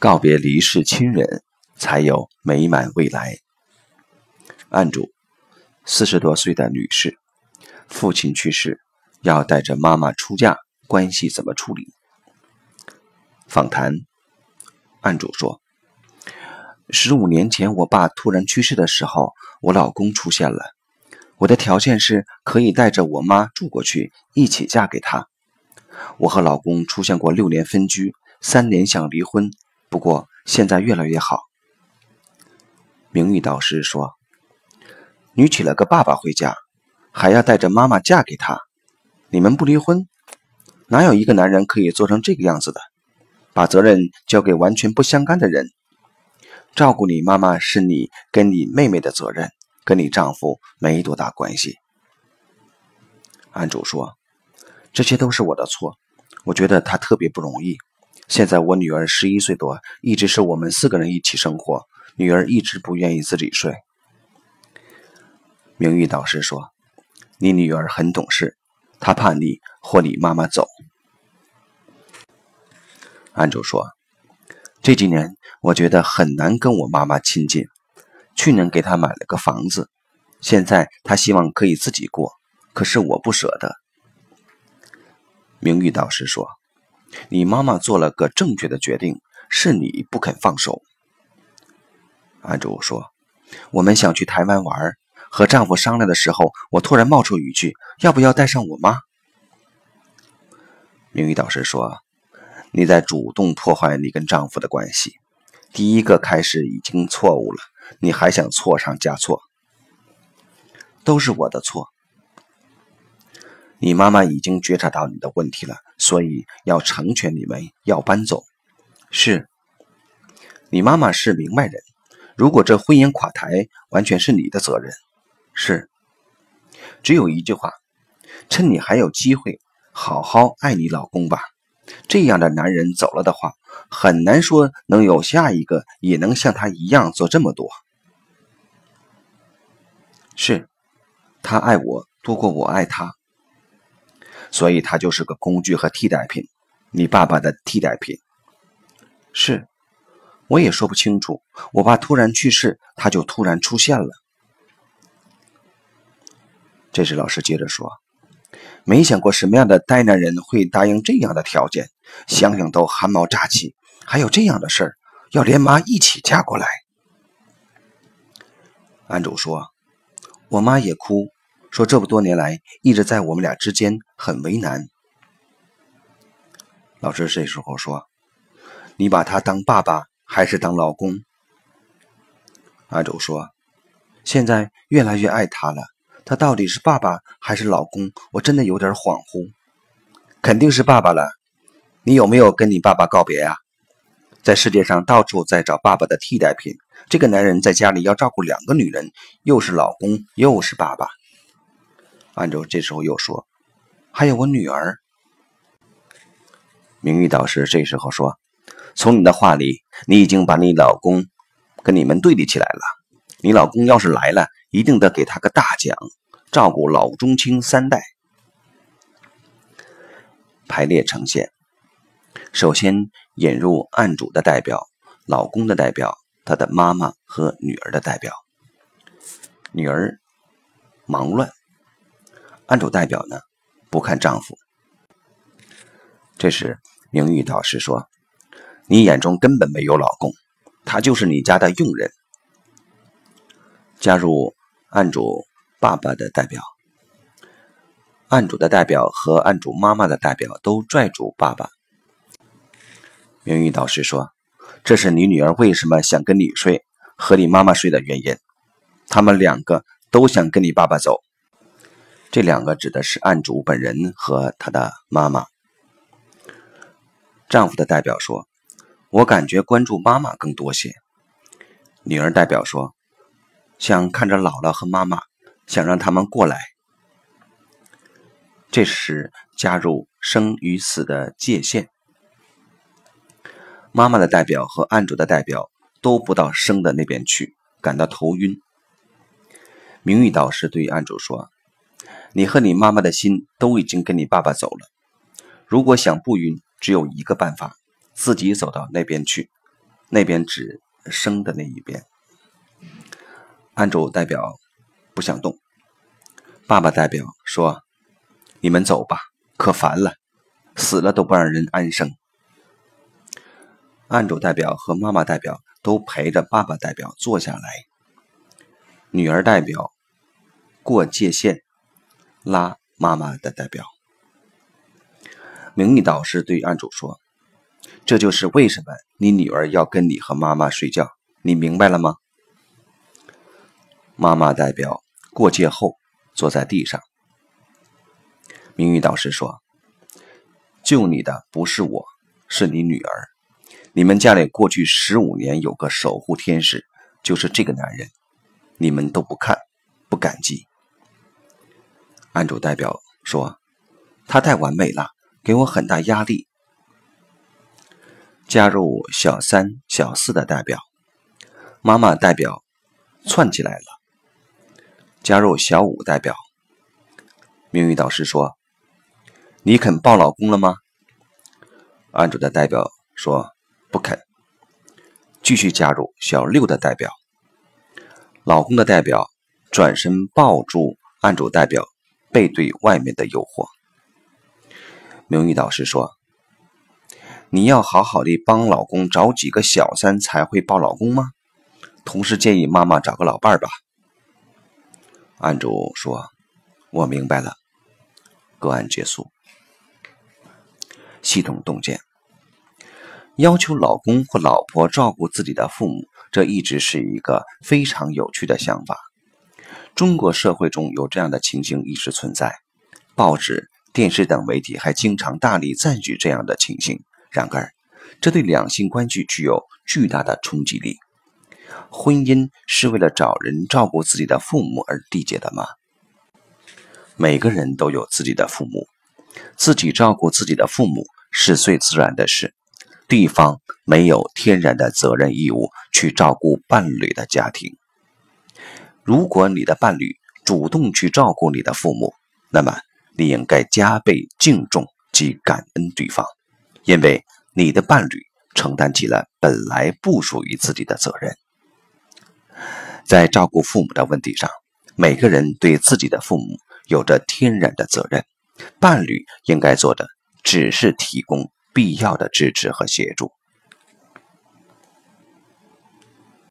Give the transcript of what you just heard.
告别离世亲人，才有美满未来。案主：四十多岁的女士，父亲去世，要带着妈妈出嫁，关系怎么处理？访谈：案主说：十五年前我爸突然去世的时候，我老公出现了。我的条件是可以带着我妈住过去，一起嫁给他。我和老公出现过六年分居，三年想离婚，不过现在越来越好。名誉导师说：“你娶了个爸爸回家，还要带着妈妈嫁给他，你们不离婚？哪有一个男人可以做成这个样子的？把责任交给完全不相干的人，照顾你妈妈是你跟你妹妹的责任。”跟你丈夫没多大关系。案主说：“这些都是我的错，我觉得他特别不容易。现在我女儿十一岁多，一直是我们四个人一起生活，女儿一直不愿意自己睡。”明玉导师说：“你女儿很懂事，她怕你或你妈妈走。”案主说：“这几年我觉得很难跟我妈妈亲近。”去年给她买了个房子，现在她希望可以自己过，可是我不舍得。明玉导师说：“你妈妈做了个正确的决定，是你不肯放手。”案主说：“我们想去台湾玩，和丈夫商量的时候，我突然冒出一句：要不要带上我妈？”名誉导师说：“你在主动破坏你跟丈夫的关系，第一个开始已经错误了。”你还想错上加错，都是我的错。你妈妈已经觉察到你的问题了，所以要成全你们，要搬走。是，你妈妈是明白人。如果这婚姻垮台，完全是你的责任。是，只有一句话：趁你还有机会，好好爱你老公吧。这样的男人走了的话，很难说能有下一个也能像他一样做这么多。是，他爱我多过我爱他，所以他就是个工具和替代品，你爸爸的替代品。是，我也说不清楚，我爸突然去世，他就突然出现了。这时老师接着说。没想过什么样的呆男人会答应这样的条件，想想都汗毛炸起。还有这样的事儿，要连妈一起嫁过来。安主说：“我妈也哭，说这么多年来一直在我们俩之间很为难。”老师这时候说：“你把他当爸爸还是当老公？”阿周说：“现在越来越爱他了。”他到底是爸爸还是老公？我真的有点恍惚。肯定是爸爸了。你有没有跟你爸爸告别呀？在世界上到处在找爸爸的替代品。这个男人在家里要照顾两个女人，又是老公又是爸爸。安卓这时候又说：“还有我女儿。”名誉导师这时候说：“从你的话里，你已经把你老公跟你们对立起来了。你老公要是来了，一定得给他个大奖。”照顾老中青三代，排列呈现。首先引入案主的代表，老公的代表，他的妈妈和女儿的代表。女儿忙乱，案主代表呢不看丈夫。这时明玉导师说：“你眼中根本没有老公，他就是你家的佣人。”加入案主。爸爸的代表，案主的代表和案主妈妈的代表都拽住爸爸。明玉导师说：“这是你女儿为什么想跟你睡，和你妈妈睡的原因。他们两个都想跟你爸爸走。这两个指的是案主本人和他的妈妈。”丈夫的代表说：“我感觉关注妈妈更多些。”女儿代表说：“想看着姥姥和妈妈。”想让他们过来，这时加入生与死的界限。妈妈的代表和案主的代表都不到生的那边去，感到头晕。名誉导师对案主说：“你和你妈妈的心都已经跟你爸爸走了，如果想不晕，只有一个办法，自己走到那边去，那边指生的那一边。案主代表不想动，爸爸代表说：“你们走吧，可烦了，死了都不让人安生。”案主代表和妈妈代表都陪着爸爸代表坐下来。女儿代表过界限，拉妈妈的代表。名誉导师对案主说：“这就是为什么你女儿要跟你和妈妈睡觉，你明白了吗？”妈妈代表过界后坐在地上。名誉导师说：“救你的不是我，是你女儿。你们家里过去十五年有个守护天使，就是这个男人。”你们都不看，不感激。案主代表说：“他太完美了，给我很大压力。”加入小三、小四的代表，妈妈代表窜起来了。加入小五代表，命运导师说：“你肯抱老公了吗？”案主的代表说：“不肯。”继续加入小六的代表。老公的代表转身抱住案主代表，背对外面的诱惑。名誉导师说：“你要好好的帮老公找几个小三才会抱老公吗？”同时建议妈妈找个老伴儿吧。案主说：“我明白了。”个案结束。系统洞见：要求老公或老婆照顾自己的父母。这一直是一个非常有趣的想法。中国社会中有这样的情形一直存在，报纸、电视等媒体还经常大力赞许这样的情形。然而，这对两性关系具有巨大的冲击力。婚姻是为了找人照顾自己的父母而缔结的吗？每个人都有自己的父母，自己照顾自己的父母是最自然的事。对方没有天然的责任义务去照顾伴侣的家庭。如果你的伴侣主动去照顾你的父母，那么你应该加倍敬重及感恩对方，因为你的伴侣承担起了本来不属于自己的责任。在照顾父母的问题上，每个人对自己的父母有着天然的责任，伴侣应该做的只是提供。必要的支持和协助。